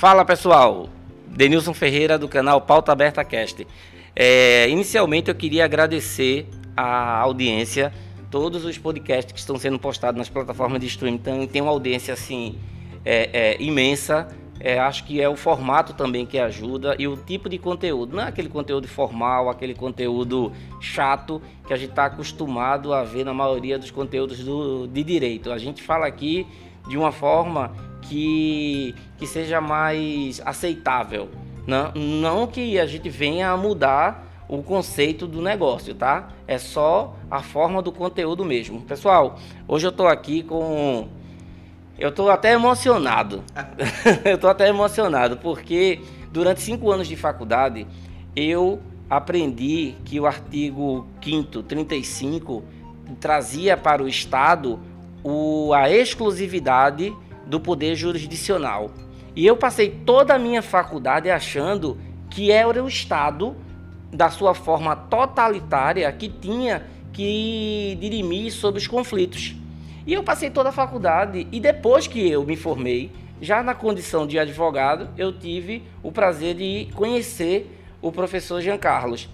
Fala pessoal, Denilson Ferreira do canal Pauta Aberta Cast. É, inicialmente eu queria agradecer a audiência, todos os podcasts que estão sendo postados nas plataformas de streaming então, tem uma audiência assim é, é, imensa. É, acho que é o formato também que ajuda e o tipo de conteúdo. Não é aquele conteúdo formal, aquele conteúdo chato que a gente está acostumado a ver na maioria dos conteúdos do, de direito. A gente fala aqui de uma forma que, que seja mais aceitável. Não, não que a gente venha a mudar o conceito do negócio, tá? É só a forma do conteúdo mesmo. Pessoal, hoje eu estou aqui com eu estou até emocionado. eu estou até emocionado porque durante cinco anos de faculdade eu aprendi que o artigo 5 35 trazia para o Estado o, a exclusividade do poder jurisdicional. E eu passei toda a minha faculdade achando que era o Estado, da sua forma totalitária, que tinha que dirimir sobre os conflitos. E eu passei toda a faculdade e depois que eu me formei, já na condição de advogado, eu tive o prazer de conhecer o professor Jean Carlos.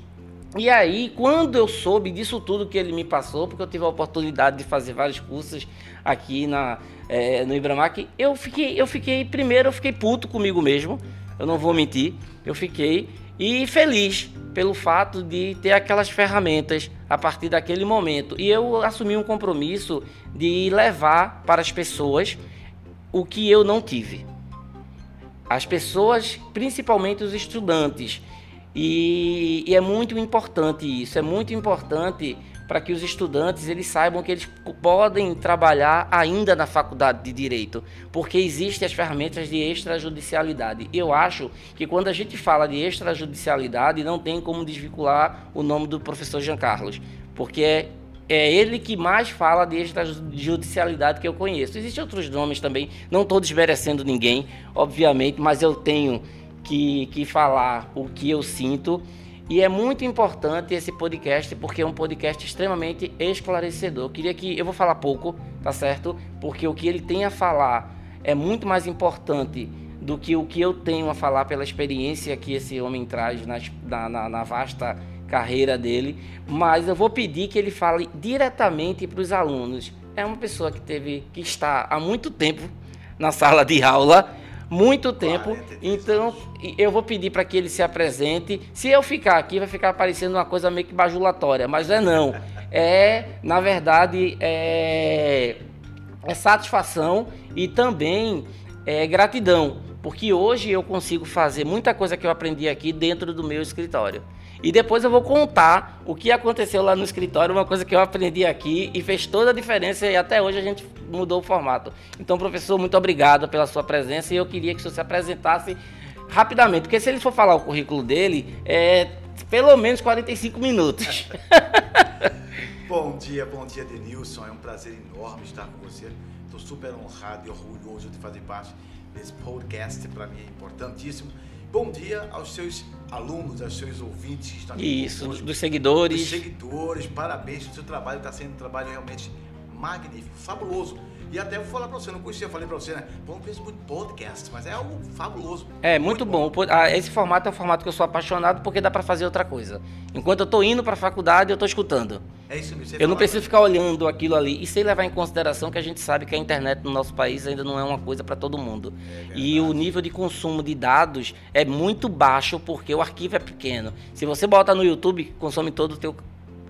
E aí, quando eu soube disso tudo que ele me passou, porque eu tive a oportunidade de fazer vários cursos aqui na, é, no Ibramac, eu fiquei, eu fiquei, primeiro eu fiquei puto comigo mesmo, eu não vou mentir, eu fiquei e feliz pelo fato de ter aquelas ferramentas a partir daquele momento. E eu assumi um compromisso de levar para as pessoas o que eu não tive. As pessoas, principalmente os estudantes. E, e é muito importante isso, é muito importante para que os estudantes eles saibam que eles podem trabalhar ainda na faculdade de direito, porque existem as ferramentas de extrajudicialidade. Eu acho que quando a gente fala de extrajudicialidade, não tem como desvincular o nome do professor Jean Carlos, porque é, é ele que mais fala de extrajudicialidade que eu conheço. Existem outros nomes também, não estou desmerecendo ninguém, obviamente, mas eu tenho que, que falar o que eu sinto e é muito importante esse podcast porque é um podcast extremamente esclarecedor. Queria que eu vou falar pouco, tá certo? Porque o que ele tem a falar é muito mais importante do que o que eu tenho a falar pela experiência que esse homem traz na, na, na vasta carreira dele. Mas eu vou pedir que ele fale diretamente para os alunos. É uma pessoa que teve que está há muito tempo na sala de aula muito tempo. Então, eu vou pedir para que ele se apresente. Se eu ficar aqui, vai ficar parecendo uma coisa meio que bajulatória, mas é não. É, na verdade, é, é satisfação e também é gratidão, porque hoje eu consigo fazer muita coisa que eu aprendi aqui dentro do meu escritório. E depois eu vou contar o que aconteceu lá no escritório, uma coisa que eu aprendi aqui e fez toda a diferença e até hoje a gente mudou o formato. Então, professor, muito obrigado pela sua presença e eu queria que o senhor se apresentasse rapidamente, porque se ele for falar o currículo dele, é pelo menos 45 minutos. bom dia, bom dia, Denilson. É um prazer enorme estar com você. Estou super honrado e orgulhoso de fazer parte desse podcast, para mim é importantíssimo. Bom dia aos seus alunos, aos seus ouvintes aqui. Isso, conosco, dos seguidores. Dos seguidores, parabéns, o seu trabalho está sendo um trabalho realmente magnífico, fabuloso. E até vou falar para você, não conhecia, falei para você, né? Vamos ver muito podcast, mas é algo fabuloso. É, muito, muito bom. bom. Ah, esse formato é um formato que eu sou apaixonado porque dá para fazer outra coisa. Enquanto eu estou indo para a faculdade, eu estou escutando. É isso mesmo. Eu não preciso ficar olhando aquilo ali e sem levar em consideração que a gente sabe que a internet no nosso país ainda não é uma coisa para todo mundo. É e o nível de consumo de dados é muito baixo porque o arquivo é pequeno. Se você bota no YouTube, consome todo o teu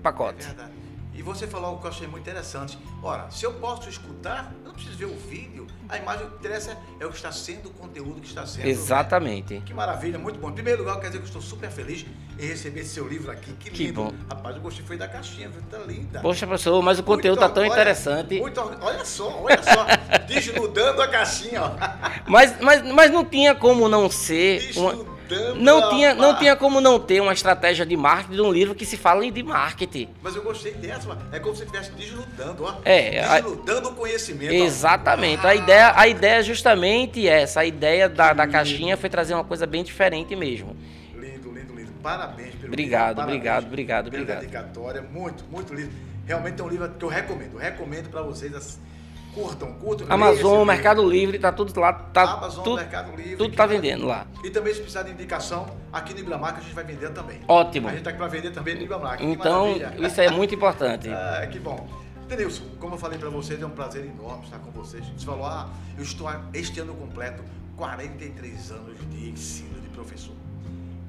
pacote. É verdade. E você falou algo que eu achei muito interessante. Ora, se eu posso escutar, eu não preciso ver o vídeo. A imagem que interessa é o que está sendo, o conteúdo que está sendo. Exatamente. Né? Que maravilha, muito bom. Em primeiro lugar, quer dizer que eu estou super feliz em receber esse seu livro aqui. Que, que lindo. Bom. Rapaz, eu gostei foi da caixinha? Tá linda. Poxa, professor, mas o conteúdo está tão olha, interessante. Muito, olha só, olha só. desnudando a caixinha, ó. Mas, mas, mas não tinha como não ser. Desnudando. Uma não tinha, não tinha como não ter uma estratégia de marketing de um livro que se fala de marketing. Mas eu gostei dessa, é como se estivesse desludando, ó. É, a... o conhecimento. Exatamente. Ah. A, ideia, a ideia é justamente essa. A ideia da, da caixinha foi trazer uma coisa bem diferente mesmo. Lindo, lindo, lindo. Parabéns pelo obrigado, livro. Parabéns obrigado, obrigado, pela obrigado. dedicatória. Muito, muito lindo. Realmente é um livro que eu recomendo. Eu recomendo para vocês Curtam, curtam. Amazon, Mercado Livre, tá tudo lá. Tá Amazon, tudo, Mercado Livre. tudo tá vendendo lá. E também se precisar de indicação, aqui no Ibramar que a gente vai vender também. Ótimo. A gente tá aqui para vender também no Ibramar. que Então, isso é muito importante. Ah, que bom. Denilson, como eu falei para vocês, é um prazer enorme estar com vocês. Você falou, ah, eu estou este ano completo 43 anos de ensino de professor.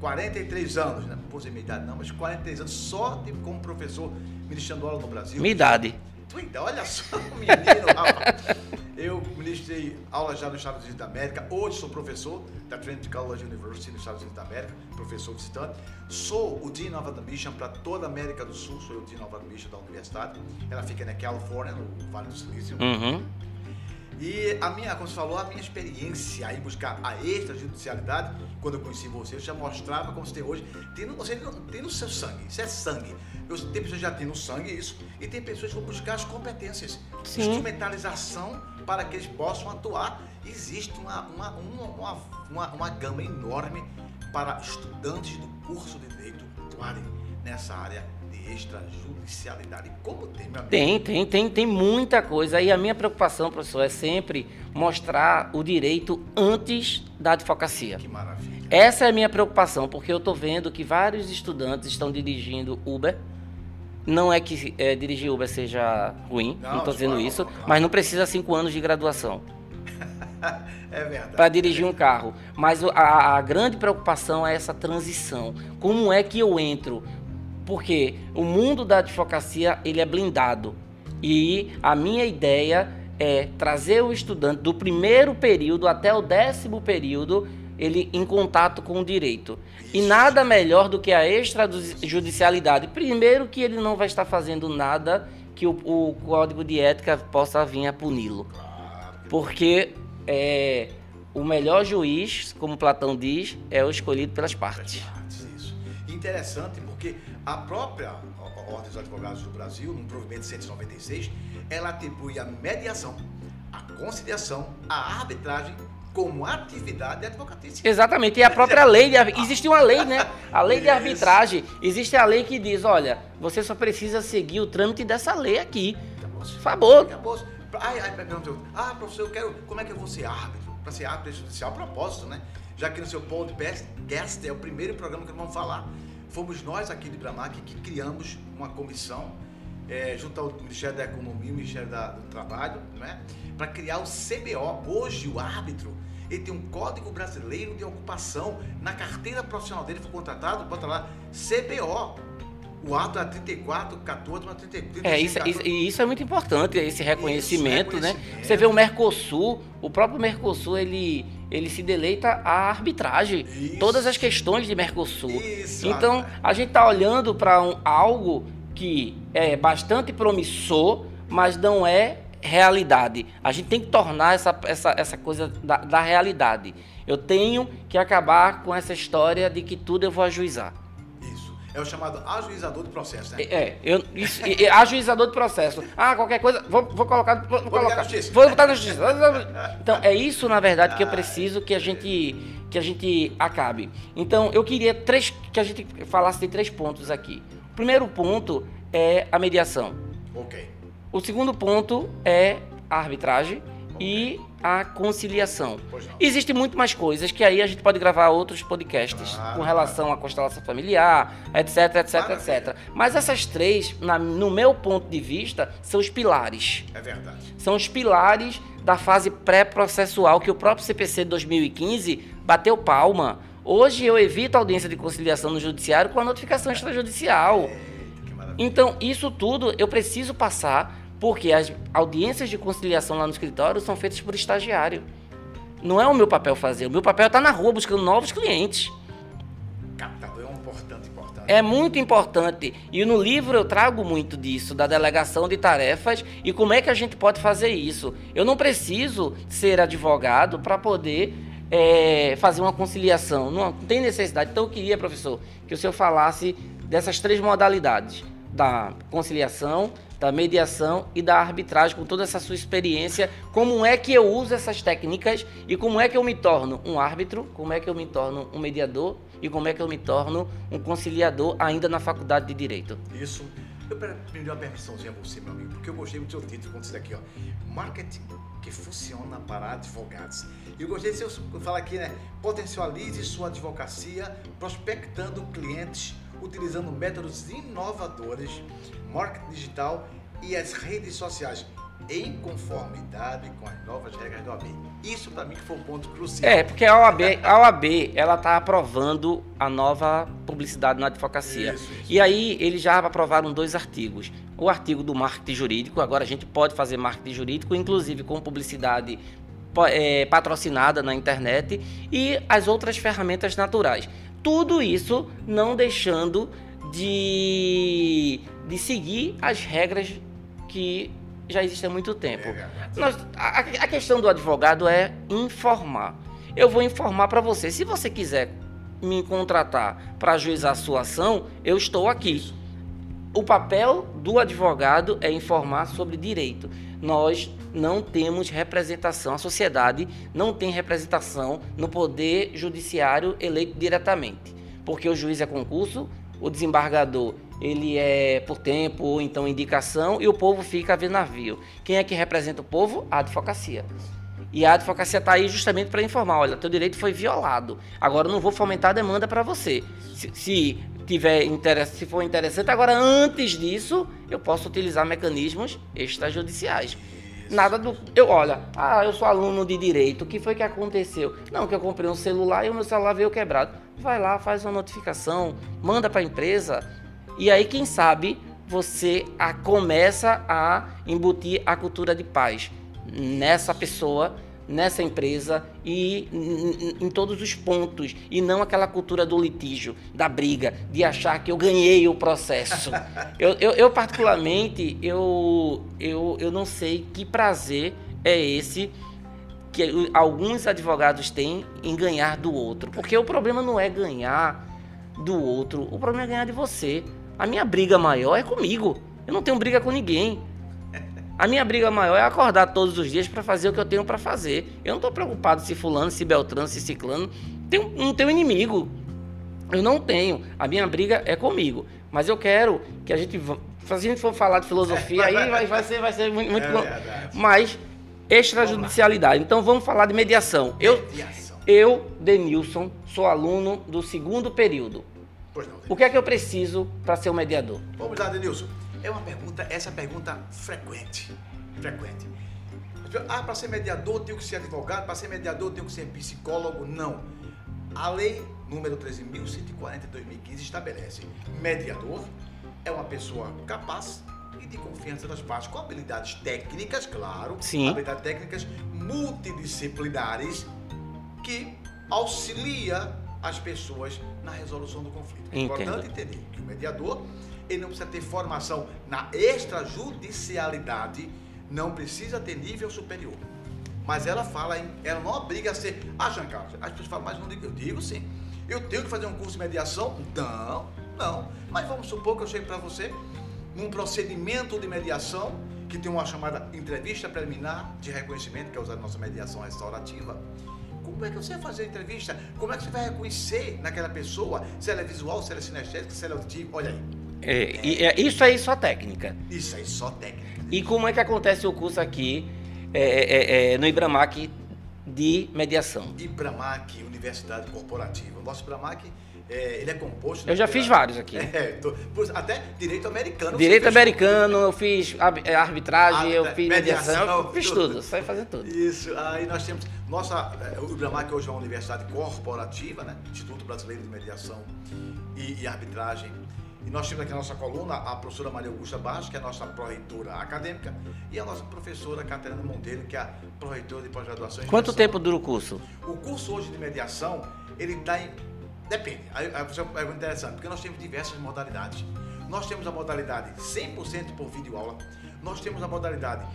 43 anos, né? não pus a minha idade não, mas 43 anos só de, como professor ministrando aula no Brasil. Minha idade. Ainda, olha só, menino, rapaz. Eu ministrei aula já nos Estados Unidos da América. Hoje sou professor da Trinity College University nos Estados Unidos da América, professor visitante. Sou o Dean of Admission para toda a América do Sul. Sou o Dean of Admission da universidade. Ela fica na Califórnia, no Vale do Silício. Uhum. E a minha, como você falou, a minha experiência em buscar a extrajudicialidade, quando eu conheci você, eu já mostrava como você tem hoje, tem no, você não- tem no seu sangue, isso é sangue. Eu, tem pessoas que já têm no sangue isso, e tem pessoas que vão buscar as competências, Sim. instrumentalização para que eles possam atuar. Existe uma, uma, uma, uma, uma, uma gama enorme para estudantes do curso de direito atuarem nessa área extrajudicialidade. Como tem, meu? Tem, tem, tem, tem muita coisa. E a minha preocupação, professor, é sempre mostrar o direito antes da advocacia. Que maravilha. Essa é a minha preocupação, porque eu estou vendo que vários estudantes estão dirigindo Uber. Não é que é, dirigir Uber seja ruim, Não, estou dizendo forma isso, claro. mas não precisa cinco anos de graduação É verdade. para dirigir um carro. Mas a, a grande preocupação é essa transição. Como é que eu entro? Porque o mundo da advocacia ele é blindado e a minha ideia é trazer o estudante do primeiro período até o décimo período ele em contato com o direito. E nada melhor do que a extrajudicialidade. Primeiro que ele não vai estar fazendo nada que o, o código de ética possa vir a puni-lo. Porque é, o melhor juiz, como Platão diz, é o escolhido pelas partes. partes, isso. Interessante porque a própria Ordem dos Advogados do Brasil, no provimento 196, ela atribui a mediação, a conciliação, a arbitragem como atividade advocatícia. Exatamente, e a própria lei, de, existe uma lei, né? A lei de arbitragem. Existe a lei que diz, olha, você só precisa seguir o trâmite dessa lei aqui. Por favor. Acabou. Ai, ai, ah, professor, eu quero. Como é que eu vou ser árbitro? Para ser árbitro judicial, a propósito, né? Já que no seu podcast é o primeiro programa que nós vamos falar. Fomos nós aqui de Bramac que criamos uma comissão, eh, junto ao Ministério da Economia e o Ministério da- do Trabalho, né? Para criar o CBO. Hoje, o árbitro. Ele tem um código brasileiro de ocupação. Na carteira profissional dele foi contratado, bota lá, CBO. O ato é 34, 14, mas 30, 35, É, isso, 14. isso, e isso é muito importante, esse reconhecimento, né? reconhecimento. Você vê o Mercosul, o próprio Mercosul, ele, ele se deleita à arbitragem. Isso. Todas as questões de Mercosul. Isso, Então, a gente está olhando para um, algo que é bastante promissor, mas não é realidade. A gente tem que tornar essa, essa, essa coisa da, da realidade. Eu tenho que acabar com essa história de que tudo eu vou ajuizar. É o chamado ajuizador do processo, né? É, eu, isso, e ajuizador de processo. Ah, qualquer coisa, vou, vou colocar, vou, vou colocar. na justiça. Vou botar na justiça. Então, é isso, na verdade, que eu preciso que a gente que a gente acabe. Então, eu queria três que a gente falasse de três pontos aqui. O primeiro ponto é a mediação. Ok. O segundo ponto é a arbitragem e a conciliação. Existem muito mais coisas que aí a gente pode gravar outros podcasts Claro, com relação à constelação familiar, etc, etc, Maravilha. etc. Mas essas três, na- no meu ponto de vista, são os pilares. É verdade. São os pilares da fase pré-processual que o próprio CPC de 2015 bateu palma. Hoje eu evito a audiência de conciliação no judiciário com a notificação extrajudicial. Que maravilha. Então, isso tudo eu preciso passar, porque as audiências de conciliação lá no escritório são feitas por estagiário. Não é o meu papel fazer, o meu papel é estar na rua buscando novos clientes. Captador é um importante, importante. É muito importante. E no livro eu trago muito disso, da delegação de tarefas e como é que a gente pode fazer isso. Eu não preciso ser advogado para poder é, fazer uma conciliação. Não tem necessidade. Então eu queria, professor, que o senhor falasse dessas três modalidades: da conciliação, da mediação e da arbitragem, com toda essa sua experiência. Como é que eu uso essas técnicas e como é que eu me torno um árbitro, como é que eu me torno um mediador e como é que eu me torno um conciliador ainda na faculdade de Direito. Isso. Eu pedi uma permissãozinha a você, meu amigo, porque eu gostei do seu título quando você aqui, ó. Marketing que funciona para advogados. E eu gostei de você falar aqui, né? Potencialize sua advocacia prospectando clientes utilizando métodos inovadores, marketing digital e as redes sociais em conformidade com as novas regras da OAB. Isso para mim foi um ponto crucial. É, porque a OAB, a OAB ela está aprovando a nova publicidade na advocacia. Isso, isso. E aí eles já aprovaram dois artigos. O artigo do marketing jurídico, agora a gente pode fazer marketing jurídico, inclusive com publicidade é, patrocinada na internet e as outras ferramentas naturais. Tudo isso não deixando de, de seguir as regras que já existem há muito tempo. É Nós, a, a questão do advogado é informar. Eu vou informar para você. Se você quiser me contratar para ajuizar a sua ação, eu estou aqui. O papel do advogado é informar sobre direito. Nós não temos representação, a sociedade não tem representação no poder judiciário eleito diretamente, porque o juiz é concurso, o desembargador ele é por tempo ou então indicação e o povo fica a ver navio. Quem é que representa o povo? A advocacia. E a advocacia está aí justamente para informar, olha, teu direito foi violado. Agora eu não vou fomentar a demanda para você. Se, se tiver interesse, se for interessante, agora antes disso, eu posso utilizar mecanismos extrajudiciais. Nada do. Eu, olha, ah, eu sou aluno de direito, o que foi que aconteceu? Não, que eu comprei um celular e o meu celular veio quebrado. Vai lá, faz uma notificação, manda para a empresa. E aí, quem sabe, você a, começa a embutir a cultura de paz nessa pessoa nessa empresa e em, em, todos os pontos e não aquela cultura do litígio, da briga, de achar que eu ganhei o processo. eu, eu, eu, particularmente, eu, eu, eu não sei que prazer é esse que alguns advogados têm em ganhar do outro, porque o problema não é ganhar do outro, o problema é ganhar de você. A minha briga maior é comigo. Eu não tenho briga com ninguém. A minha briga maior é acordar todos os dias para fazer o que eu tenho para fazer. Eu não estou preocupado se fulano, se Beltrano, se Ciclano. Tem, não tenho inimigo. Eu não tenho. A minha briga é comigo. Mas eu quero que a gente. Se a gente for falar de filosofia, aí vai, vai, ser, vai ser muito. muito é Mas extrajudicialidade. Então vamos falar de mediação. Eu, eu, Denilson, sou aluno do segundo período. Pois não, o que é que eu preciso para ser um mediador? Vamos lá, Denilson. É uma pergunta, essa é pergunta frequente. Frequente. Ah, para ser mediador tenho que ser advogado, para ser mediador tenho que ser psicólogo. Não. A lei número 13.140 de 2015 estabelece mediador é uma pessoa capaz e de confiança das partes, com habilidades técnicas, claro, Sim. habilidades técnicas multidisciplinares que auxilia as pessoas na resolução do conflito. É importante entender que o mediador ele não precisa ter formação na extrajudicialidade, não precisa ter nível superior. Mas ela fala, em, ela não obriga a ser. Ah, Jean Carlos, as pessoas falam, mas não digo, eu digo sim. Eu tenho que fazer um curso de mediação? Não, não. Mas vamos supor que eu chegue para você num procedimento de mediação que tem uma chamada entrevista preliminar de reconhecimento, que é usada na nossa mediação restaurativa. Como é que você vai fazer a entrevista? Como é que você vai reconhecer naquela pessoa se ela é visual, se ela é sinestésica, se ela é auditiva? Olha aí. É, é, isso aí só técnica. Isso aí só técnica. E como é que acontece o curso aqui é, é, é no Ibramac de mediação? Ibramac, Universidade Corporativa. O nosso Ibramac é, ele é composto. Eu já pela... fiz vários aqui. É, tô, até direito americano. Direito americano, eu fiz arbitragem, eu fiz mediação, mediação eu fiz tudo, tudo. sai fazer tudo. Isso, aí nós temos. Nossa, o Ibramac hoje é uma universidade corporativa, né? Instituto Brasileiro de Mediação e, e Arbitragem. E nós temos aqui na nossa coluna a professora Maria Augusta Baixo, que é a nossa pró-reitora acadêmica, e a nossa professora Catarina Monteiro, que é a pró-reitora de pós-graduação. Quanto tempo dura o curso? O curso hoje de mediação, ele está em... Depende. Aí, aí é interessante, porque nós temos diversas modalidades. Nós temos a modalidade 100% por vídeo aula, nós temos a modalidade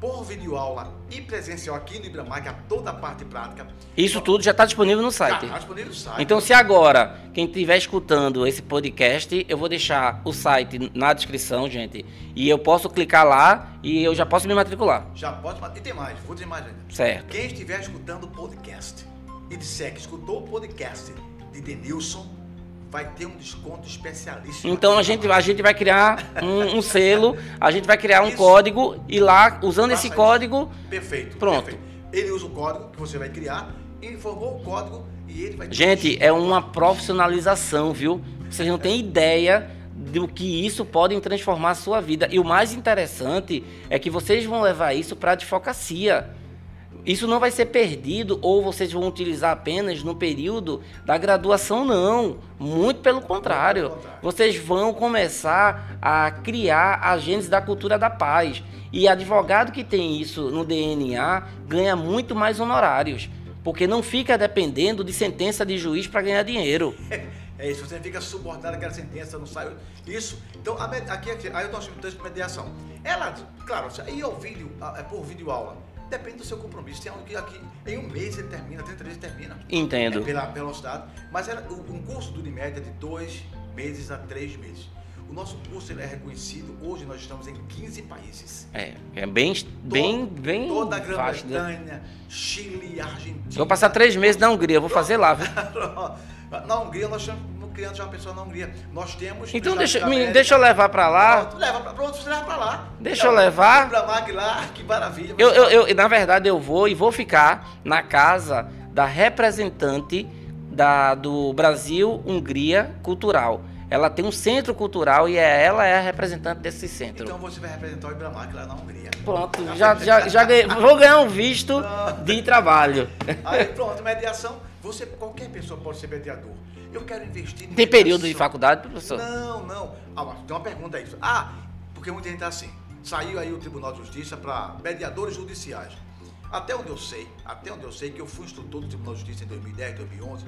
por videoaula e presencial aqui no Ibramac, a toda a parte prática. Isso tudo já está disponível no site. Está disponível no site. Então, se agora, quem estiver escutando esse podcast, eu vou deixar o site na descrição, gente. E eu posso clicar lá e eu já posso me matricular. Já pode. E tem mais, vou dizer mais ainda. Certo. Quem estiver escutando o podcast e disser que escutou o podcast de Denilson, vai ter um desconto especialista. Então a gente, a gente vai criar um, um selo, a gente vai criar um Isso. código e lá, usando Faça esse isso. código, Perfeito. Pronto. perfeito. Ele usa o código que você vai criar, informou o código e ele vai ter gente, é uma profissionalização, viu? Vocês não têm ideia do que isso pode transformar a sua vida. E o mais interessante é que vocês vão levar isso para a advocacia. Isso não vai ser perdido ou vocês vão utilizar apenas no período da graduação, não. Muito pelo contrário. Vocês vão começar a criar agentes da cultura da paz. E advogado que tem isso no DNA ganha muito mais honorários. Porque não fica dependendo de sentença de juiz para ganhar dinheiro. É isso, você fica subordinado àquela sentença, não sai. Isso. Então, a aqui, aqui aí nós temos um texto de mediação. Ela, claro, é o vídeo, a- é por vídeo aula. Depende do seu compromisso. Tem um que aqui, em um mês ele termina, 30 dias termina. Entendo. É pela velocidade. Mas ela, o- um curso do Unimed é de dois meses a três meses. O nosso curso ele é reconhecido, hoje nós estamos em 15 países. É, é bem, bem, bem Toda a vasto. né? Grã-Bretanha, Chile, Argentina. Vou passar três meses na Hungria, vou fazer lá. viu? Na Hungria, nós estamos criando já uma pessoa na Hungria. Nós temos. Então deixa, me- deixa eu levar pra lá. Pronto, leva pra, pronto, você leva pra lá. Deixa eu levar. Pra MAG lá, que maravilha. Eu, eu, eu- na verdade, eu vou e vou ficar na casa da representante da, do Brasil Hungria Cultural. Ela tem um centro cultural e é, ela é a representante desse centro. Então você vai representar o Ibramag lá na Hungria. Pronto, já, já, já ganhei, vou ganhar um visto de trabalho. Aí pronto, mediação. Você, qualquer pessoa pode ser mediador. Eu quero investir em Tem período de faculdade, professor? Não, não. Ah, mas tem uma pergunta aí. Ah, porque muita gente tá assim. Saiu aí o Tribunal de Justiça para mediadores judiciais. Até onde eu sei, até onde eu sei que eu fui instrutor do Tribunal de Justiça em 2010, 2011,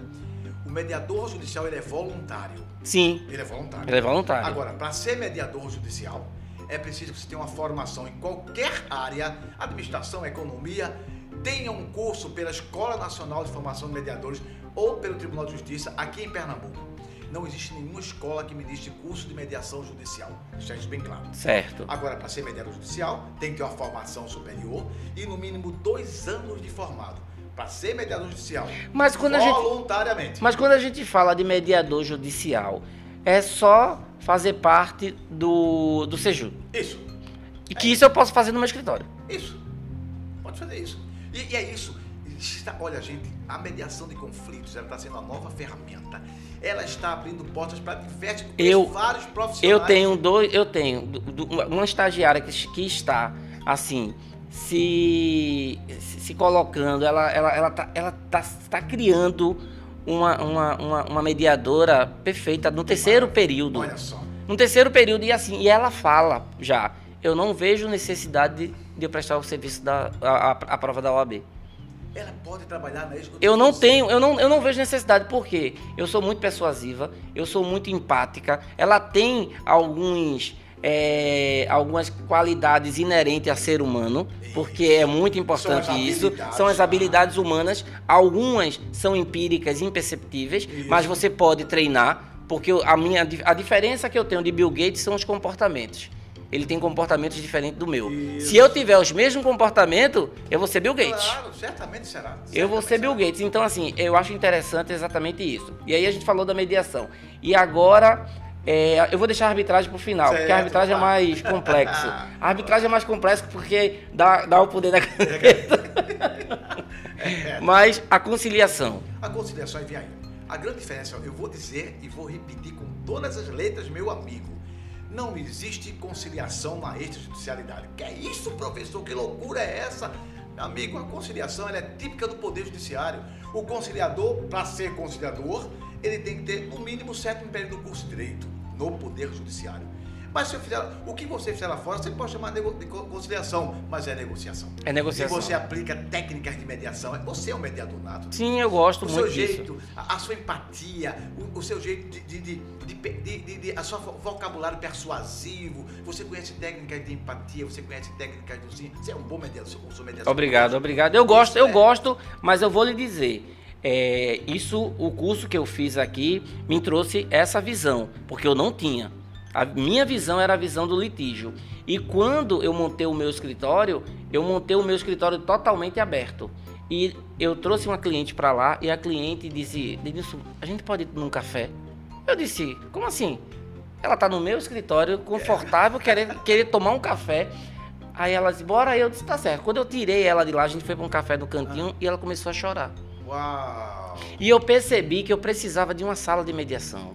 o mediador judicial ele é voluntário. Sim, Ele é voluntário. ele é voluntário. Agora, para ser mediador judicial, é preciso que você tenha uma formação em qualquer área, administração, economia, tenha um curso pela Escola Nacional de Formação de Mediadores ou pelo Tribunal de Justiça aqui em Pernambuco. Não existe nenhuma escola que ministre curso de mediação judicial. Deixar isso bem claro. Certo. Agora, para ser mediador judicial, tem que ter uma formação superior e no mínimo dois anos de formado. Para ser mediador judicial, Mas quando a gente- voluntariamente. Mas quando a gente fala de mediador judicial, é só fazer parte do, do SEJU. Isso. E que isso eu posso fazer no meu escritório. Isso. Pode fazer isso. E, e é isso. Está- olha, gente, a mediação de conflitos ela está sendo uma nova ferramenta. Ela está abrindo portas para diversos Eu- vários profissionais. Eu tenho dois, eu tenho uma estagiária que, que está assim se, se, se colocando, ela ela ela tá, ela tá, tá criando uma, uma, uma, uma mediadora perfeita no terceiro período. Olha só. No terceiro período, e assim, e ela fala já, eu não vejo necessidade de, de eu prestar o serviço da a, a- a prova da OAB. Ela pode trabalhar na Eu não tenho, eu não, eu não vejo necessidade, porque eu sou muito persuasiva, eu sou muito empática, ela tem alguns, é, algumas qualidades inerentes a ser humano, porque é muito importante São isso, são as habilidades humanas, algumas são empíricas, imperceptíveis, Isso. mas você pode treinar, porque a, minha, a diferença que eu tenho de Bill Gates são os comportamentos. Ele tem comportamentos diferentes do meu. Isso. Se eu tiver os mesmos comportamentos, eu vou ser Bill Gates. Claro, certamente será. Eu vou ser Certamente Bill será. Gates. Então, assim, eu acho interessante exatamente isso. E aí a gente falou da mediação. E agora, é, eu vou deixar a arbitragem pro final, porque a Certo, arbitragem é mais complexo. A arbitragem é mais complexo porque dá, dá o poder da caneta. É, é. Mas a conciliação. A conciliação é via. A grande diferença, eu vou dizer e vou repetir com todas as letras, meu amigo. Não existe conciliação na extrajudicialidade. Que é isso, professor? Que loucura é essa? Amigo, a conciliação é típica do Poder Judiciário. O conciliador, para ser conciliador, ele tem que ter, no mínimo, sétimo período do curso de Direito no Poder Judiciário. Mas se eu fizer, o que você fizer lá fora, você pode chamar de conciliação, mas é negociação. É negociação. E você aplica técnicas de mediação. Você é um mediador nato. Sim, eu gosto O seu muito disso. jeito, a, a sua empatia, o, o seu jeito de, de, de, de, a sua vo- vocabulário persuasivo, você conhece técnicas de empatia, você conhece técnicas do sim. Você é um bom mediador, eu sou mediador. Obrigado, obrigado. Eu gosto, eu É. gosto, mas eu vou lhe dizer. é, isso, o curso que eu fiz aqui me trouxe essa visão, porque eu não tinha. A minha visão era a visão do litígio. E quando eu montei o meu escritório, eu montei o meu escritório totalmente aberto. E eu trouxe uma cliente para lá e a cliente disse: Denilson, a gente pode ir num café? Eu disse, como assim? Ela tá no meu escritório, confortável, querendo querer tomar um café. Aí ela disse, bora. Eu disse, tá certo. Quando eu tirei ela de lá, a gente foi pra um café no cantinho e ela começou a chorar. Uau! E eu percebi que eu precisava de uma sala de mediação.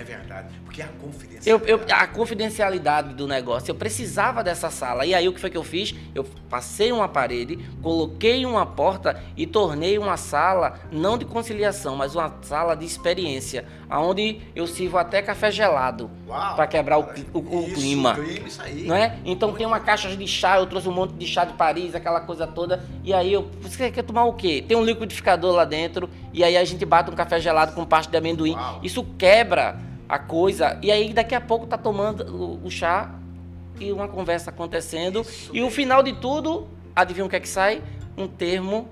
É verdade. Porque a confidencialidade. Eu, eu, a confidencialidade do negócio, eu precisava dessa sala. E aí o que foi que eu fiz? Eu passei uma parede, coloquei uma porta e tornei uma sala não de conciliação, mas uma sala de experiência, aonde eu sirvo até café gelado para quebrar o, o- o Isso, clima. clima, isso aí. Não é? Então tem uma caixa de chá, eu trouxe um monte de chá de Paris, aquela coisa toda. E aí eu. Você quer tomar o quê? Tem um liquidificador lá dentro. E aí a gente bate um café gelado com pasta de amendoim. Uau. Isso quebra a coisa. E aí daqui a pouco tá tomando o, o chá e uma conversa acontecendo. Isso e o final de tudo, adivinha o que é que sai? Um termo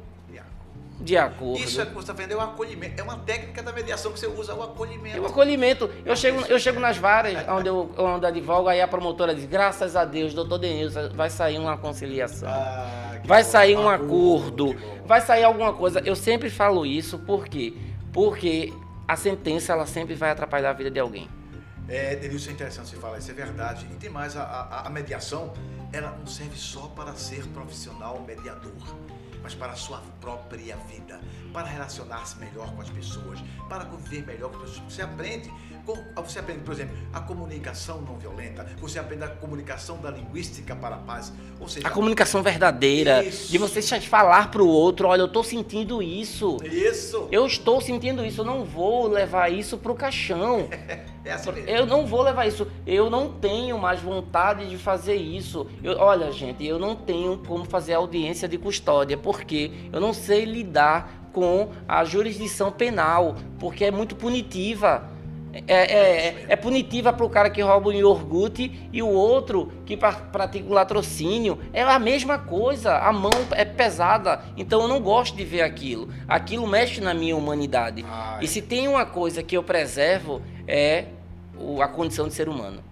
de acordo. Isso é que você está vendo, é o acolhimento. É uma técnica da mediação que você usa, o acolhimento. É o acolhimento. Eu chego, eu chego nas varas onde eu, onde eu advogo, aí a promotora diz, graças a Deus, doutor Denilson, vai sair uma conciliação. Ah, Vai bom. sair um acordo, que bom. vai sair alguma coisa. Eu sempre falo isso, por quê? Porque a sentença, ela sempre vai atrapalhar a vida de alguém. É, Denilson, é interessante você falar, isso é verdade. E tem mais, a, a- a mediação, ela não serve só para ser profissional mediador, mas para a sua própria vida, para relacionar-se melhor com as pessoas, para conviver melhor com as pessoas. Você aprende, você aprende, por exemplo, a comunicação não violenta, você aprende a comunicação da linguística para a paz. Ou seja, A comunicação verdadeira, Isso. de você falar pro outro, olha, eu tô sentindo isso. isso Eu estou sentindo isso, eu não vou levar isso pro caixão. é assim. Eu não vou levar isso. Eu não tenho mais vontade de fazer isso. Eu- olha, gente, eu não tenho como fazer audiência de custódia, porque eu não sei lidar com a jurisdição penal, porque é muito punitiva. É, é, é, é punitiva para o cara que rouba um iogurte e o outro que pra- pratica um latrocínio. É a mesma coisa, a mão é pesada. Então eu não gosto de ver aquilo. Aquilo mexe na minha humanidade. Ai. E se tem uma coisa que eu preservo é o- a condição de ser humano.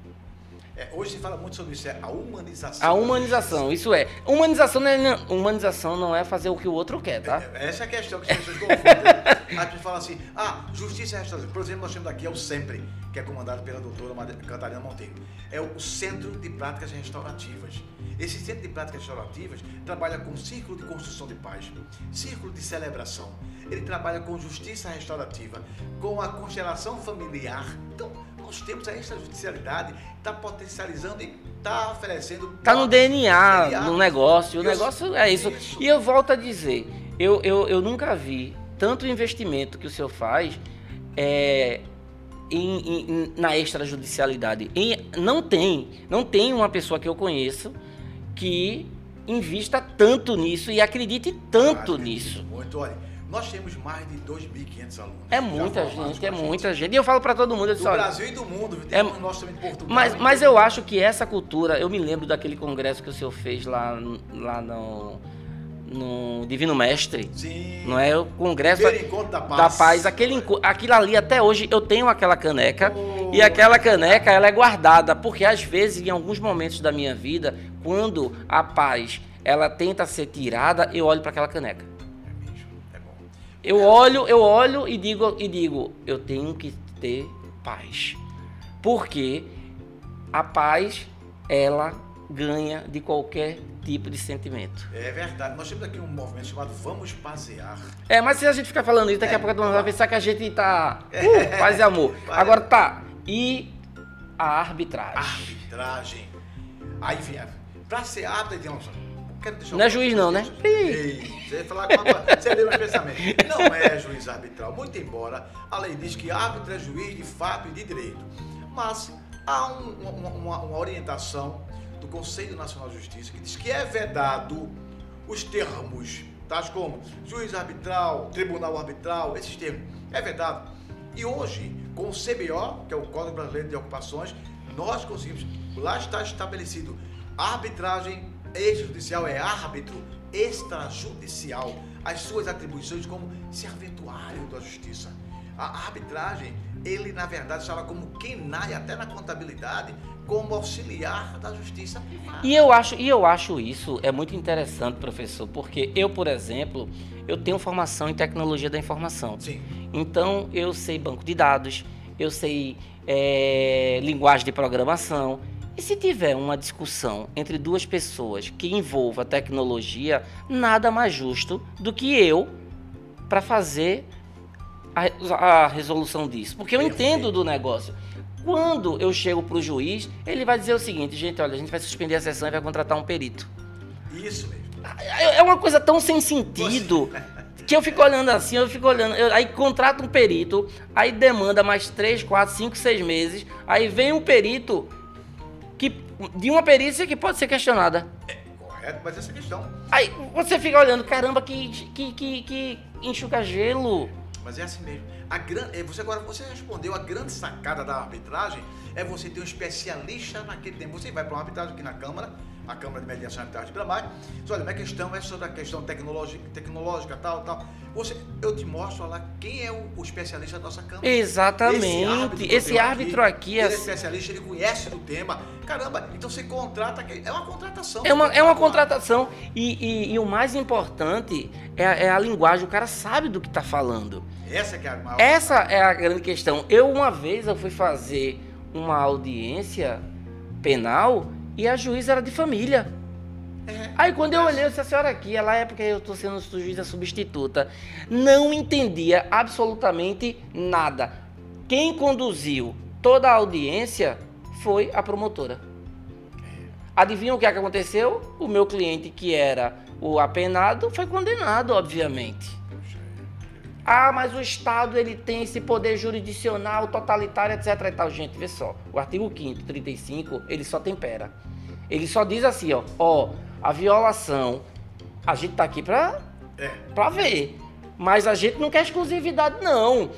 É, hoje se fala muito sobre isso, é a humanização. A humanização, isso é. Humanização não é, humanização não é fazer o que o outro quer, tá? Essa é a questão que as pessoas confundem. As pessoas falam assim, ah, justiça e restauração. Por exemplo, nós temos aqui é o SEMPRE, que é comandado pela doutora Catarina Monteiro. É o Centro de Práticas Restaurativas. Esse Centro de Práticas Restaurativas trabalha com círculo de construção de paz, círculo de celebração. Ele trabalha com justiça restaurativa, com a constelação familiar. Então, nós temos a extrajudicialidade, está potencializando e está oferecendo... Tá no DNA, DNA. no negócio. O negócio é isso. Isso. E eu volto a dizer, eu, eu, eu nunca vi tanto investimento que o senhor faz é, em, em- na extrajudicialidade. Em- não tem, não tem uma pessoa que eu conheço que invista tanto nisso e acredite tanto Ah, nisso. Muito, olha, nós temos mais de 2.500 alunos. É muita gente, é a muita gente. E eu falo para todo mundo, eu Do disse, olha, Brasil e do mundo, É- temos nós também de Portugal. Mas, mas eu acho que essa cultura, eu me lembro daquele congresso que o senhor fez lá, lá no, no Divino Mestre, Sim. não é? O congresso da paz. da paz, aquele, aquilo ali até hoje eu tenho aquela caneca Oh. e aquela caneca ela é guardada, porque às vezes em alguns momentos da minha vida, quando a paz ela tenta ser tirada, eu olho para aquela caneca. Eu olho, eu olho e digo, e digo, eu tenho que ter paz. Porque a paz, ela ganha de qualquer tipo de sentimento. É verdade. Nós temos aqui um movimento chamado Vamos Pasear. É, mas se a gente ficar falando isso, daqui a É, pouco todo mundo vai pensar que a gente tá uh, paz e amor. Agora tá. E a arbitragem. Arbitragem. Aí, pra ser árbitro, tem um... Quero deixar Não é juiz não, né? Ei, você vai falar com uma... Você leu meus pensamentos. Não é juiz arbitral. Muito embora a lei diz que árbitro é juiz de fato e de direito. Mas há um- uma, uma- uma orientação do Conselho Nacional de Justiça que diz que é vedado os termos, tais como juiz arbitral, tribunal arbitral, esses termos. É vedado. E hoje, com o CBO, que é o Código Brasileiro de Ocupações, nós conseguimos, lá está estabelecido, a arbitragem extrajudicial é árbitro extrajudicial, as suas atribuições como serventuário da justiça. A arbitragem, ele na verdade estava como quenai até na contabilidade, como auxiliar da justiça privada. E eu acho, e eu acho isso é muito interessante, professor, porque eu, por exemplo, eu tenho formação em tecnologia da informação. Sim. Então eu sei banco de dados, eu sei é, linguagem de programação. E se tiver uma discussão entre duas pessoas que envolva tecnologia, nada mais justo do que eu para fazer a, a, resolução disso. Porque eu entendo do negócio. Quando eu chego para o juiz, ele vai dizer o seguinte: gente, olha, a gente vai suspender a sessão e vai contratar um perito. Isso mesmo. É, é uma coisa tão sem sentido. Você... Que eu fico olhando assim, eu fico olhando, eu, aí contrata um perito, aí demanda mais 3, 4, 5, 6 meses, aí vem um perito de uma perícia que pode ser questionada. É, correto, mas essa é questão. Aí você fica olhando, caramba, que, que, que, que enxuga gelo. Mas é assim mesmo. A grande, é, você agora você respondeu a grande sacada da arbitragem é você ter um especialista naquele tempo. Você vai para uma arbitragem aqui na Câmara, a Câmara de Mediação Arbitragem de Beira-Mar, diz, olha, minha questão é sobre a questão tecnológica, tecnológica tal, tal. Você, eu te mostro lá quem é o, o especialista da nossa Câmara. Exatamente. Esse árbitro, Esse árbitro aqui, aqui é... Ele é especialista, ele conhece do tema. Caramba, então você contrata, é uma contratação. É uma, é uma contratação. E, e, e o mais importante é a, é a linguagem, o cara sabe do que está falando. Essa é a maior Essa é a grande questão. Eu, uma vez, eu fui fazer uma audiência penal e a juíza era de família. É, Aí quando eu olhei, eu disse, a senhora aqui, ela é porque eu estou sendo juíza substituta. Não entendia absolutamente nada. Quem conduziu toda a audiência foi a promotora. Adivinha o que, é que aconteceu? O meu cliente, que era o apenado, foi condenado, obviamente. Ah, mas o Estado ele tem esse poder jurisdicional totalitário, etc. E tal. Gente, vê só. O artigo 5 35, ele só tempera. Ele só diz assim, ó, ó, a violação, a gente tá aqui pra, é. pra ver. Mas a gente não quer exclusividade, não.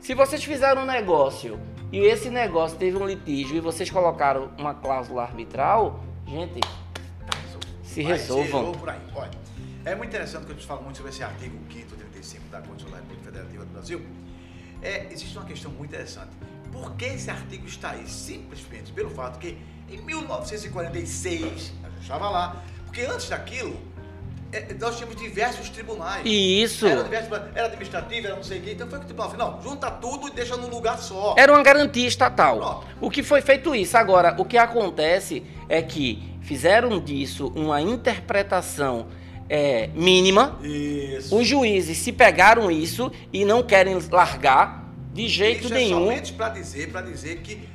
Se vocês fizeram um negócio e esse negócio teve um litígio e vocês colocaram uma cláusula arbitral, gente, se resolvam. É muito interessante que a gente fala muito sobre esse artigo 5 35 da Constituição da República Federativa do Brasil, é, existe uma questão muito interessante. Por que esse artigo está aí? Simplesmente pelo fato que em 1946, a gente estava lá, porque antes daquilo, é, nós tínhamos diversos tribunais. Isso. Era, diversos, era administrativo, era não sei o quê. Então foi o que o tribunal falou, não, junta tudo e deixa num lugar só. Era uma garantia estatal. Pronto. O que foi feito isso. Agora, o que acontece é que fizeram disso uma interpretação é, mínima. Isso. Os juízes se pegaram isso e não querem largar de jeito isso nenhum. É somente para dizer, para dizer que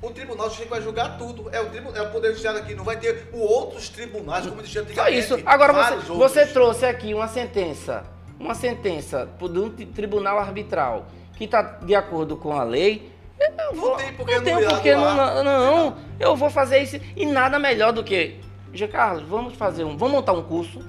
o tribunal vai julgar tudo. É o, tribunal, é o Poder Judiciário aqui, não vai ter outros tribunais, como existia antigamente. Isso. Agora você, você trouxe aqui uma sentença, uma sentença de um tribunal arbitral que está de acordo com a lei. Eu vou, não tem porque não, não, porque não, não, não, eu vou fazer isso e nada melhor do que G. Carlos, vamos fazer um, vamos montar um curso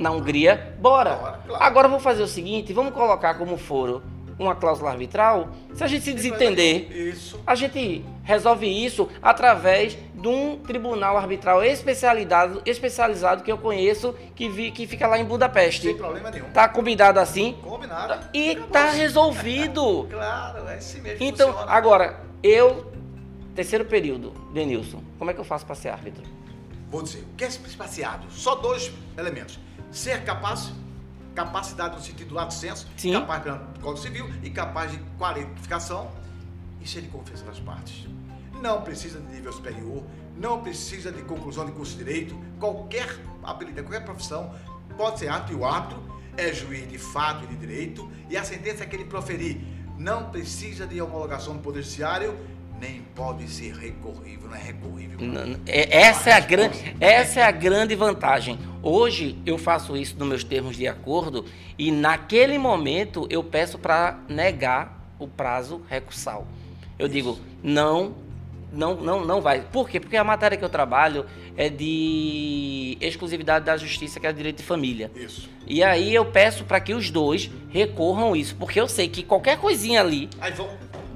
na Hungria, bora. Claro. Agora vou fazer o seguinte, vamos colocar como foro uma cláusula arbitral. Se a gente se desentender, isso. a gente resolve isso através de um tribunal arbitral especializado, especializado que eu conheço, que, vi, que fica lá em Budapeste. Sem problema nenhum. Tá combinado assim? Combinado. E tá resolvido. claro, é assim mesmo. Então, funciona. agora, eu, terceiro período, Denilson, como é que eu faço para ser árbitro? Vou dizer, o que é espaciado? Só dois elementos ser capaz, capacidade no sentido do lato senso, Sim. capaz pelo Código Civil e capaz de qualificação e ser de confiança das partes. Não precisa de nível superior, não precisa de conclusão de curso de direito, qualquer habilidade, qualquer profissão pode ser árbitro e o árbitro é juiz de fato e de direito e a sentença que ele proferir não precisa de homologação do Poder Judiciário nem pode ser recorrível, não é recorrível. Não, é, essa, é a grande, essa é a grande vantagem. Hoje eu faço isso nos meus termos de acordo e naquele momento eu peço para negar o prazo recursal. Eu isso. digo, não, não, não, não vai. Por quê? Porque a matéria que eu trabalho é de exclusividade da justiça, que é direito de família. Isso. E aí eu peço para que os dois recorram isso, porque eu sei que qualquer coisinha ali. Aí vão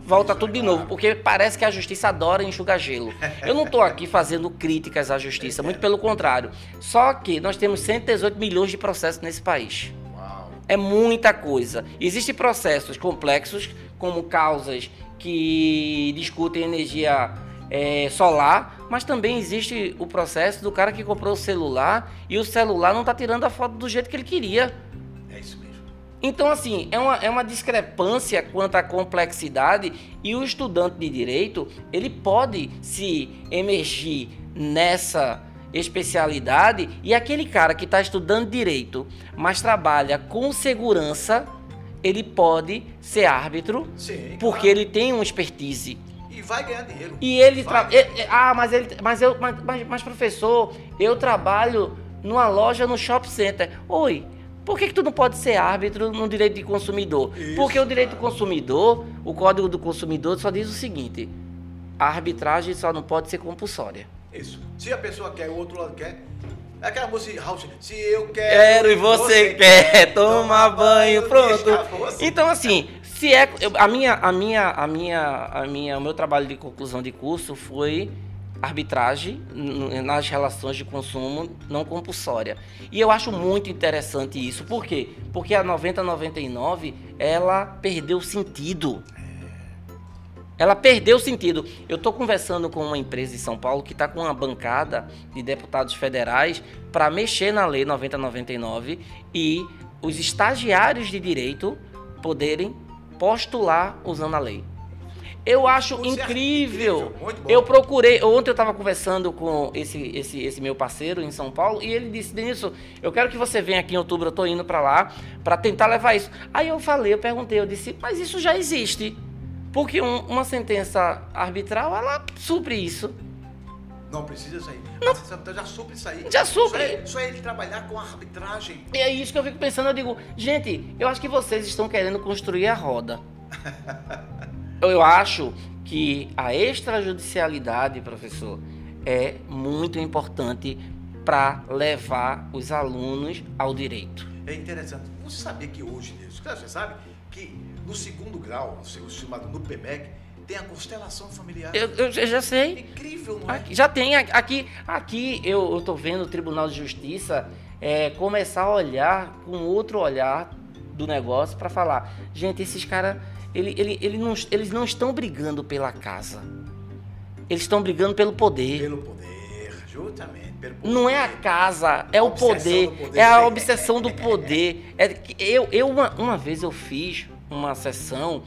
volta tudo de novo, porque parece que a justiça adora enxugar gelo. Eu não estou aqui fazendo críticas à justiça, muito pelo contrário. Só que nós temos 118 milhões de processos nesse país. É muita coisa. Existem processos complexos, como causas que discutem energia é, solar, mas também existe o processo do cara que comprou o celular e o celular não está tirando a foto do jeito que ele queria. Então, assim, é uma, é uma discrepância quanto à complexidade e o estudante de direito, ele pode se emergir nessa especialidade e aquele cara que está estudando direito, mas trabalha com segurança, ele pode ser árbitro, Sim, porque claro. ele tem uma expertise. E vai ganhar dinheiro. E ele, Vai. tra... ele- ah, mas ele, mas eu, mas, mas, mas, professor, eu trabalho numa loja no shopping center. Oi. Por que, que tu não pode ser árbitro no direito de consumidor? Isso, Porque o direito do cara. consumidor, o Código do Consumidor só diz o seguinte: a arbitragem só não pode ser compulsória. Isso. Se a pessoa quer, o outro lado quer. É aquela música, Raul, se eu quero. Quero e você quer tomar banho, pronto. acabou assim. Então assim, se é eu- a minha a minha a minha a minha o meu trabalho de conclusão de curso foi arbitragem nas relações de consumo não compulsória. E eu acho muito interessante isso. Por quê? Porque a 9099 ela perdeu sentido. Ela perdeu sentido. Eu estou conversando com uma empresa em São Paulo que está com uma bancada de deputados federais para mexer na Lei 9099 e os estagiários de direito poderem postular usando a lei. Eu acho é incrível. incrível. Eu procurei. Ontem eu estava conversando com esse, esse, esse meu parceiro em São Paulo e ele disse: Denilson, eu quero que você venha aqui em outubro, eu estou indo para lá para tentar levar isso. Aí eu falei, eu perguntei, eu disse: Mas isso já existe. Porque um- uma sentença arbitral, ela supre isso. Não precisa sair. Mas você já supre isso aí. Já supre. Só é, só é ele trabalhar com arbitragem. E é isso que eu fico pensando, eu digo, gente, eu acho que vocês estão querendo construir a roda. Eu acho que a extrajudicialidade, professor, é muito importante para levar os alunos ao direito. É interessante. Você sabia que hoje, Deus, claro, você sabe que no segundo grau, o chamado no PMEC, tem a constelação familiar. Eu, eu já É sei. incrível, não é? Aqui- já tem aqui, aqui eu, tô vendo o Tribunal de Justiça é, começar a olhar com outro olhar do negócio para falar, gente, esses caras, ele, ele, ele não, eles não estão brigando pela casa, eles estão brigando pelo poder. Pelo poder, justamente. Pelo poder. Não é a casa, é A o poder, poder. é a obsessão do poder. É que eu, eu uma, uma vez eu fiz uma sessão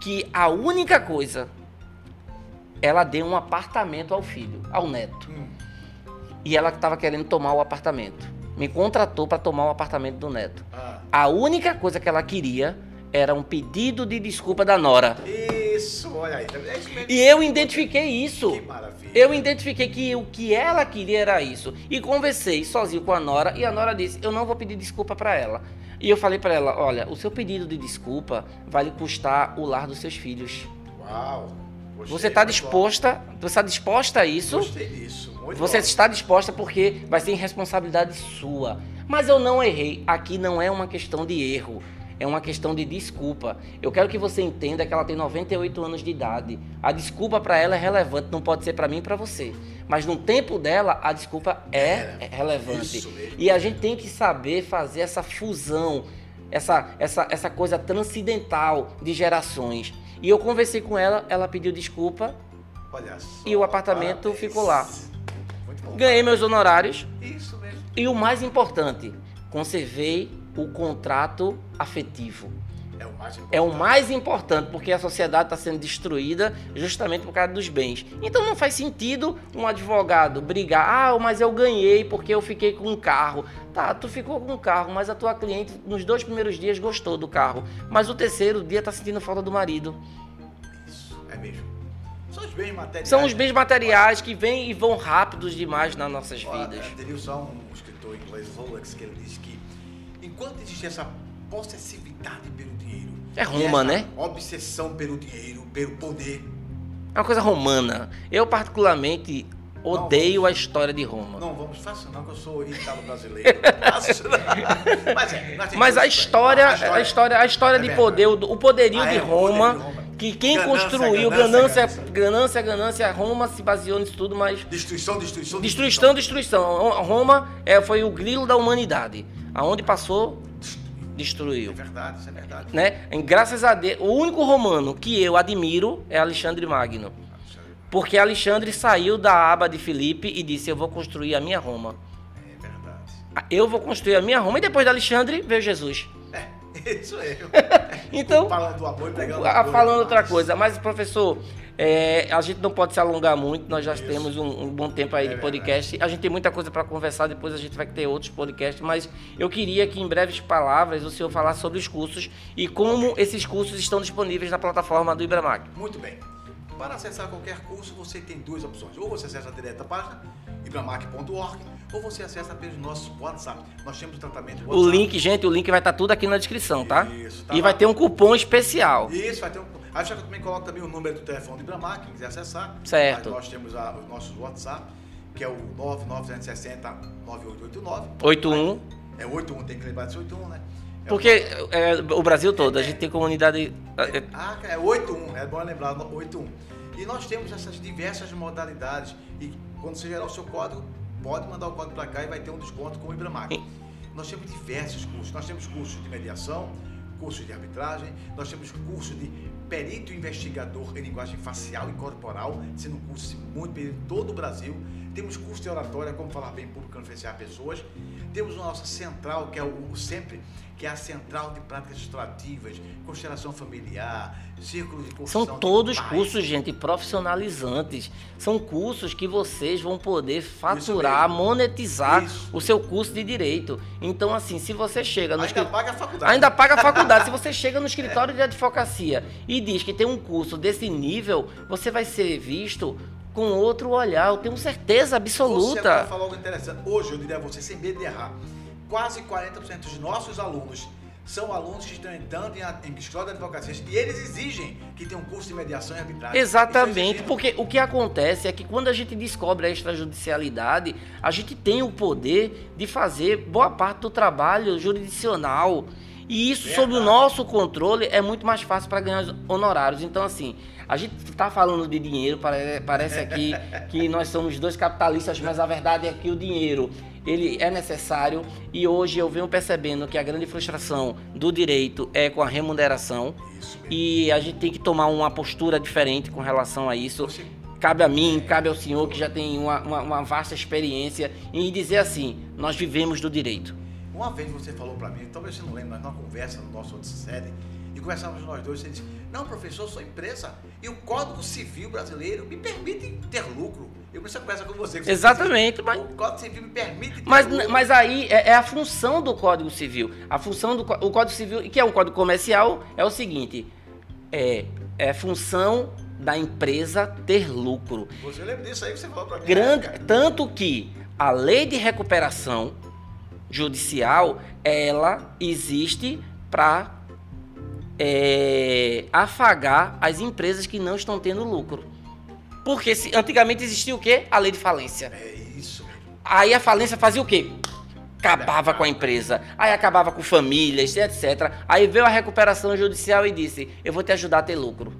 que a única coisa ela deu um apartamento ao filho, ao neto. Hum. E ela estava querendo tomar o apartamento. Me contratou para tomar o apartamento do neto. Ah, A única coisa que ela queria era um pedido de desculpa da nora. isso, olha aí. É isso. E eu identifiquei isso. Que maravilha. Eu identifiquei que o que ela queria era isso. E conversei sozinho com a Nora e a Nora disse: "Eu não vou pedir desculpa para ela". E eu falei para ela: "Olha, o seu pedido de desculpa vai lhe custar o lar dos seus filhos. Uau. Gostei, Você está disposta? Você está disposta a isso? Gostei disso. Muito Você bom. está disposta porque vai ser responsabilidade sua. Mas eu não errei. Aqui não é uma questão de erro. É uma questão de desculpa. Eu quero que você entenda que ela tem 98 anos de idade. A desculpa para ela é relevante, não pode ser para mim e para você. Mas no tempo dela, a desculpa é, É, relevante. isso mesmo. E a gente tem que saber fazer essa fusão, essa, essa, essa coisa transcendental de gerações. E eu conversei com ela, ela pediu desculpa, só, E o apartamento parabéns. ficou lá. Muito bom. ganhei meus honorários. Isso mesmo. E o mais importante, conservei o contrato afetivo. É o mais importante. É o mais importante, porque a sociedade está sendo destruída justamente por causa dos bens. Então não faz sentido um advogado brigar, ah, mas eu ganhei porque eu fiquei com um carro. Tá, tu ficou com um carro, mas a tua cliente nos dois primeiros dias gostou do carro. Mas o terceiro dia está sentindo falta do marido. Isso, é mesmo. São os bens materiais. São os né? bens materiais que vêm e vão rápidos demais nas nossas vidas. Teria só um escritor inglês, Rolex, que ele diz que enquanto existe essa possessividade pelo dinheiro, É Roma, né? Obsessão pelo dinheiro, pelo poder. É uma coisa romana. Eu, particularmente, odeio a história de Roma. Não vamos, faça não, que eu sou italo brasileiro. Não. Mas é, Mas a isso aí. história, a história, a história É de poder, o, o poderio Ah, de é, o Roma, poderio de Roma. que quem Ganância, construiu, ganância, ganância, ganância. Roma se baseou nisso tudo, mas Destruição, destruição, destruição, destruição. Roma é, foi o grilo da humanidade. Aonde passou, É destruiu. verdade, isso é verdade. Né? Em- Graças a Deus, o único romano que eu admiro é Alexandre Magno. Porque Alexandre saiu da aba de Filipe e disse: Eu vou construir a minha Roma. É verdade. Eu vou construir a minha Roma. E depois de Alexandre veio Jesus. É, Isso aí. então, falando do amor e pegando falando outra coisa, mas professor, é, a gente não pode se alongar muito, nós já Isso. temos um, um bom tempo aí É de podcast. A gente tem muita coisa para conversar, depois a gente vai ter outros podcasts, mas eu queria que em breves palavras o senhor falasse sobre os cursos e como esses cursos estão disponíveis na plataforma do Ibramac. Muito bem. Para acessar qualquer curso, você tem duas opções. Ou você acessa direto a página, ibramac.org, ou você acessa pelo nosso WhatsApp. Nós temos o tratamento O link, gente, o link vai estar tudo aqui na descrição, tá? Isso, tá e lá. vai ter um cupom especial. Isso, vai ter um. Aí já que eu também coloco também o número do telefone do Ibramac, quem quiser acessar. Certo. Aí nós temos a- o nosso WhatsApp, que é o 99360 9889. 81. É 81, tem que lembrar desse 81, né? É o Porque é, o Brasil todo, a gente tem comunidade. é, Ah, é 81, é bom lembrar, 81. E nós temos essas diversas modalidades. E quando você gerar o seu código, pode mandar o código para cá e vai ter um desconto com o Ibramac. Nós temos diversos cursos. Nós temos cursos de mediação, cursos de arbitragem, nós temos curso de perito investigador em linguagem facial e corporal, sendo um curso muito pedido em todo o Brasil. Temos curso de oratória, como falar bem em público e influenciar pessoas. Temos a nossa central, que é o, sempre, que é a central de práticas extrativas, constelação familiar, círculo de construção São todos cursos, gente, profissionalizantes. São cursos que vocês vão poder faturar, monetizar Isso. o seu curso de direito. Então, assim, se você chega no Ainda escri- paga a faculdade. Ainda paga a faculdade. Se você chega no escritório de advocacia e diz que tem um curso desse nível, você vai ser visto com outro olhar. Eu tenho certeza Você absoluta. falou algo interessante. Hoje, eu diria a você, sem medo de errar, quase 40% dos nossos alunos são alunos que estão entrando em, em escola de advocacia e eles exigem que tenha um curso de mediação e arbitragem. Exatamente, porque o que acontece é que quando a gente descobre a extrajudicialidade, a gente tem o poder de fazer boa parte do trabalho jurisdicional. E isso, sob o nosso controle, é muito mais fácil para ganhar os honorários. Então, assim, a gente está falando de dinheiro, pare- parece aqui que nós somos dois capitalistas, mas a verdade é que o dinheiro ele é necessário e hoje eu venho percebendo que a grande frustração do direito é com a remuneração. E a gente tem que tomar uma postura diferente com relação a isso. Cabe a mim, cabe ao senhor que já tem uma, uma- uma vasta experiência em dizer assim: nós vivemos do direito. Uma vez você falou para mim, talvez você não lembre, mas numa conversa no nosso outro sede, e conversávamos nós dois, você disse, não, professor, eu sou empresa e o Código Civil brasileiro me permite ter lucro. Eu comecei a conversa com você. você Exatamente, disse, mas- O Código Civil me permite ter Mas, lucro. mas aí é, é a função do Código Civil. A função do o Código Civil, que é um código comercial, é o seguinte: é, é função da empresa ter lucro. Você lembra disso aí que você falou para mim? Grande, tanto que a lei de recuperação judicial ela existe para afagar as empresas que não estão tendo lucro. Porque se, antigamente existia o quê? A lei de falência. É isso. Aí a falência fazia o quê? Acabava com a empresa, aí acabava com famílias, etc. Aí veio a recuperação judicial e disse: Eu vou te ajudar a ter lucro.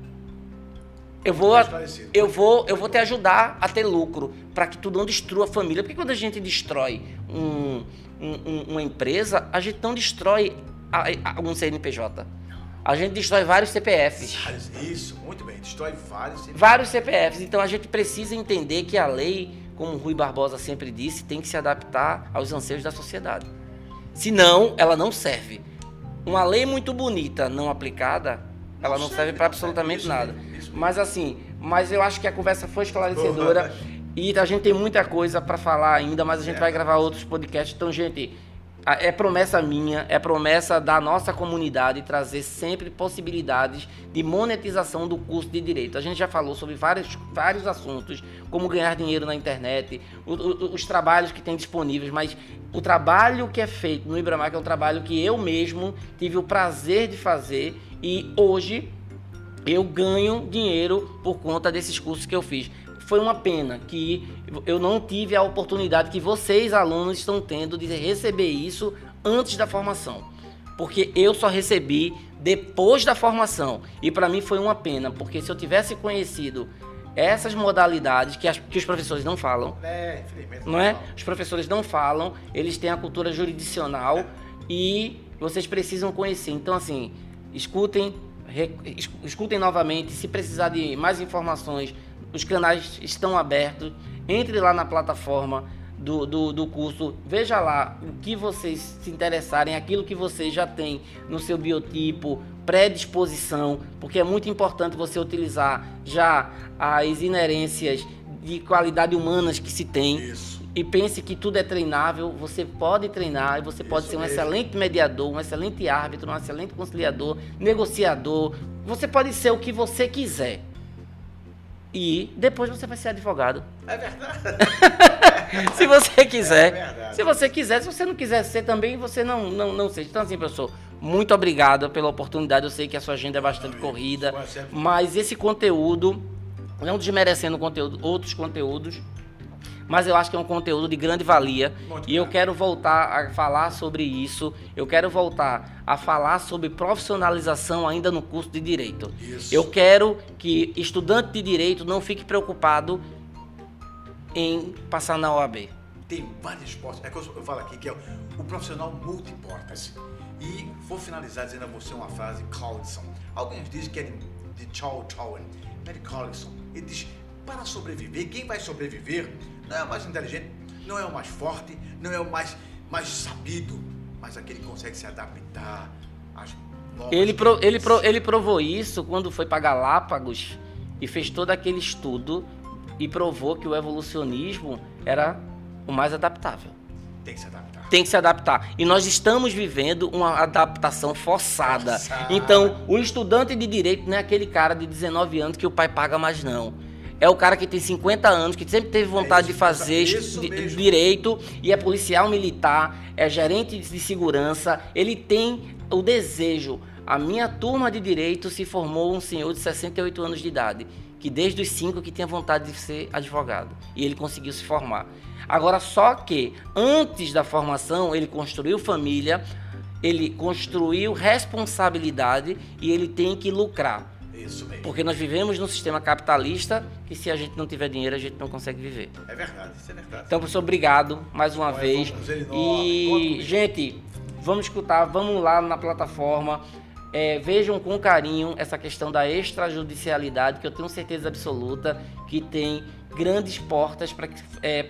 Eu vou, esclarecido. eu vou, eu vou te ajudar a ter lucro para que tu não destrua a família. Porque quando a gente destrói um- um- um- uma empresa, a gente não destrói a- a- um CNPJ. A gente destrói vários CPFs. Isso, muito bem. Destrói vários. Vários CPFs. Então a gente precisa entender que a lei, como o Rui Barbosa sempre disse, tem que se adaptar aos anseios da sociedade. Senão, ela não serve. Uma lei muito bonita, não aplicada, ela não, Não serve serve, para absolutamente serve. Isso nada. isso mesmo. Mas assim, mas eu acho que a conversa foi esclarecedora e a gente tem muita coisa para falar ainda, mas a gente É. vai gravar outros podcasts. Então, gente, é promessa minha, é promessa da nossa comunidade trazer sempre possibilidades de monetização do curso de direito. A gente já falou sobre vários, vários assuntos, como ganhar dinheiro na internet, o- o- os trabalhos que tem disponíveis, mas o trabalho que é feito no Ibramac é um trabalho que eu mesmo tive o prazer de fazer e hoje eu ganho dinheiro por conta desses cursos que eu fiz. Foi uma pena que eu não tive a oportunidade que vocês, alunos, estão tendo de receber isso antes da formação. Porque eu só recebi depois da formação. E para mim foi uma pena, porque se eu tivesse conhecido essas modalidades que, as- que os professores não falam, É, não é? Os professores não falam, eles têm a cultura jurisdicional e vocês precisam conhecer. Então, assim, escutem, escutem novamente. Se precisar de mais informações, os canais estão abertos. Entre lá na plataforma do, do, do, curso, veja lá o que vocês se interessarem, aquilo que vocês já têm no seu biotipo, predisposição, porque é muito importante você utilizar já as inerências de qualidade humanas que se tem. Isso. E pense que tudo é treinável, você pode treinar e você pode ser um mesmo. excelente mediador, um excelente árbitro, um excelente conciliador, negociador. Você pode ser o que você quiser. E depois você vai ser advogado. É verdade. se você quiser. É verdade. Se você quiser, se você não quiser ser também, você não, não, não seja. Então, assim, professor, muito obrigado pela oportunidade. Eu sei que a sua agenda é bastante corrida, mas esse conteúdo, não desmerecendo conteúdo, outros conteúdos, mas eu acho que é um conteúdo de grande valia Muito e eu quero voltar a falar sobre isso. Eu quero voltar a falar sobre profissionalização ainda no curso de direito. Isso. Eu quero que estudante de direito não fique preocupado em passar na OAB. Tem várias portas. É que eu, falo aqui que é o profissional multiportas. E vou finalizar dizendo a você uma frase Collison. Alguns dizem que é de, de Charles Darwin, não é de Collison. Ele diz: para sobreviver, quem vai sobreviver não é o mais inteligente, não é o mais forte, não é o mais, mais sabido, mas aquele que consegue se adaptar às novas ele, pro, ele, pro, ele provou isso quando foi para Galápagos e fez todo aquele estudo e provou que o evolucionismo era o mais adaptável. Tem que se adaptar. Tem que se adaptar. E nós estamos vivendo uma adaptação forçada. forçada. Então, o estudante de direito não é aquele cara de 19 anos que o pai paga mais, não. É o cara que tem 50 anos, que sempre teve vontade é isso, de fazer di direito e é policial militar, é gerente de segurança. Ele tem o desejo. A minha turma de direito se formou um senhor de 68 anos de idade, que desde os 5 que tinha vontade de ser advogado. E ele conseguiu se formar. Agora, só que antes da formação, ele construiu família, ele construiu responsabilidade e ele tem que lucrar. Isso mesmo. Porque nós vivemos num sistema capitalista que se a gente não tiver dinheiro, a gente não consegue viver. É verdade, isso é verdade. Então, professor, obrigado mais uma vez. E, gente, vamos escutar, vamos lá na plataforma. É, vejam com carinho essa questão da extrajudicialidade, que eu tenho certeza absoluta que tem grandes portas para é,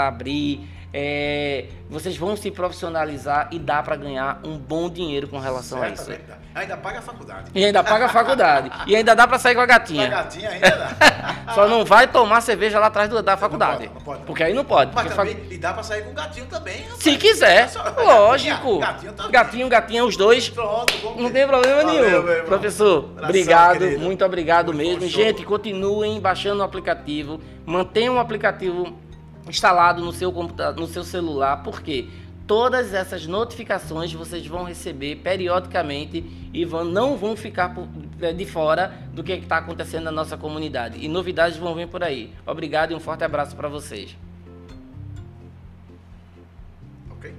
abrir, é, vocês vão se profissionalizar e dá para ganhar um bom dinheiro com relação a isso. Ainda paga a faculdade. E ainda paga a faculdade. e ainda dá para sair com a gatinha. Com a gatinha ainda dá. Só não vai tomar cerveja lá atrás do, da faculdade. Não pode, não pode. Porque aí não pode. Mas também, e dá para sair com o gatinho também, rapaz. Se quiser. Lógico. Gatinho, gatinho, gatinho, gatinho, os dois. Pronto, não tem problema Valeu, nenhum. Professor, obrigado. Querido. Muito obrigado Muito mesmo. Gente, continuem baixando o aplicativo. Mantenham o aplicativo instalado no seu computador, no seu celular, porque todas essas notificações vocês vão receber periodicamente e vão, não vão ficar por, é, de fora do que está acontecendo na nossa comunidade. E novidades vão vir por aí. Obrigado e um forte abraço para vocês. Ok.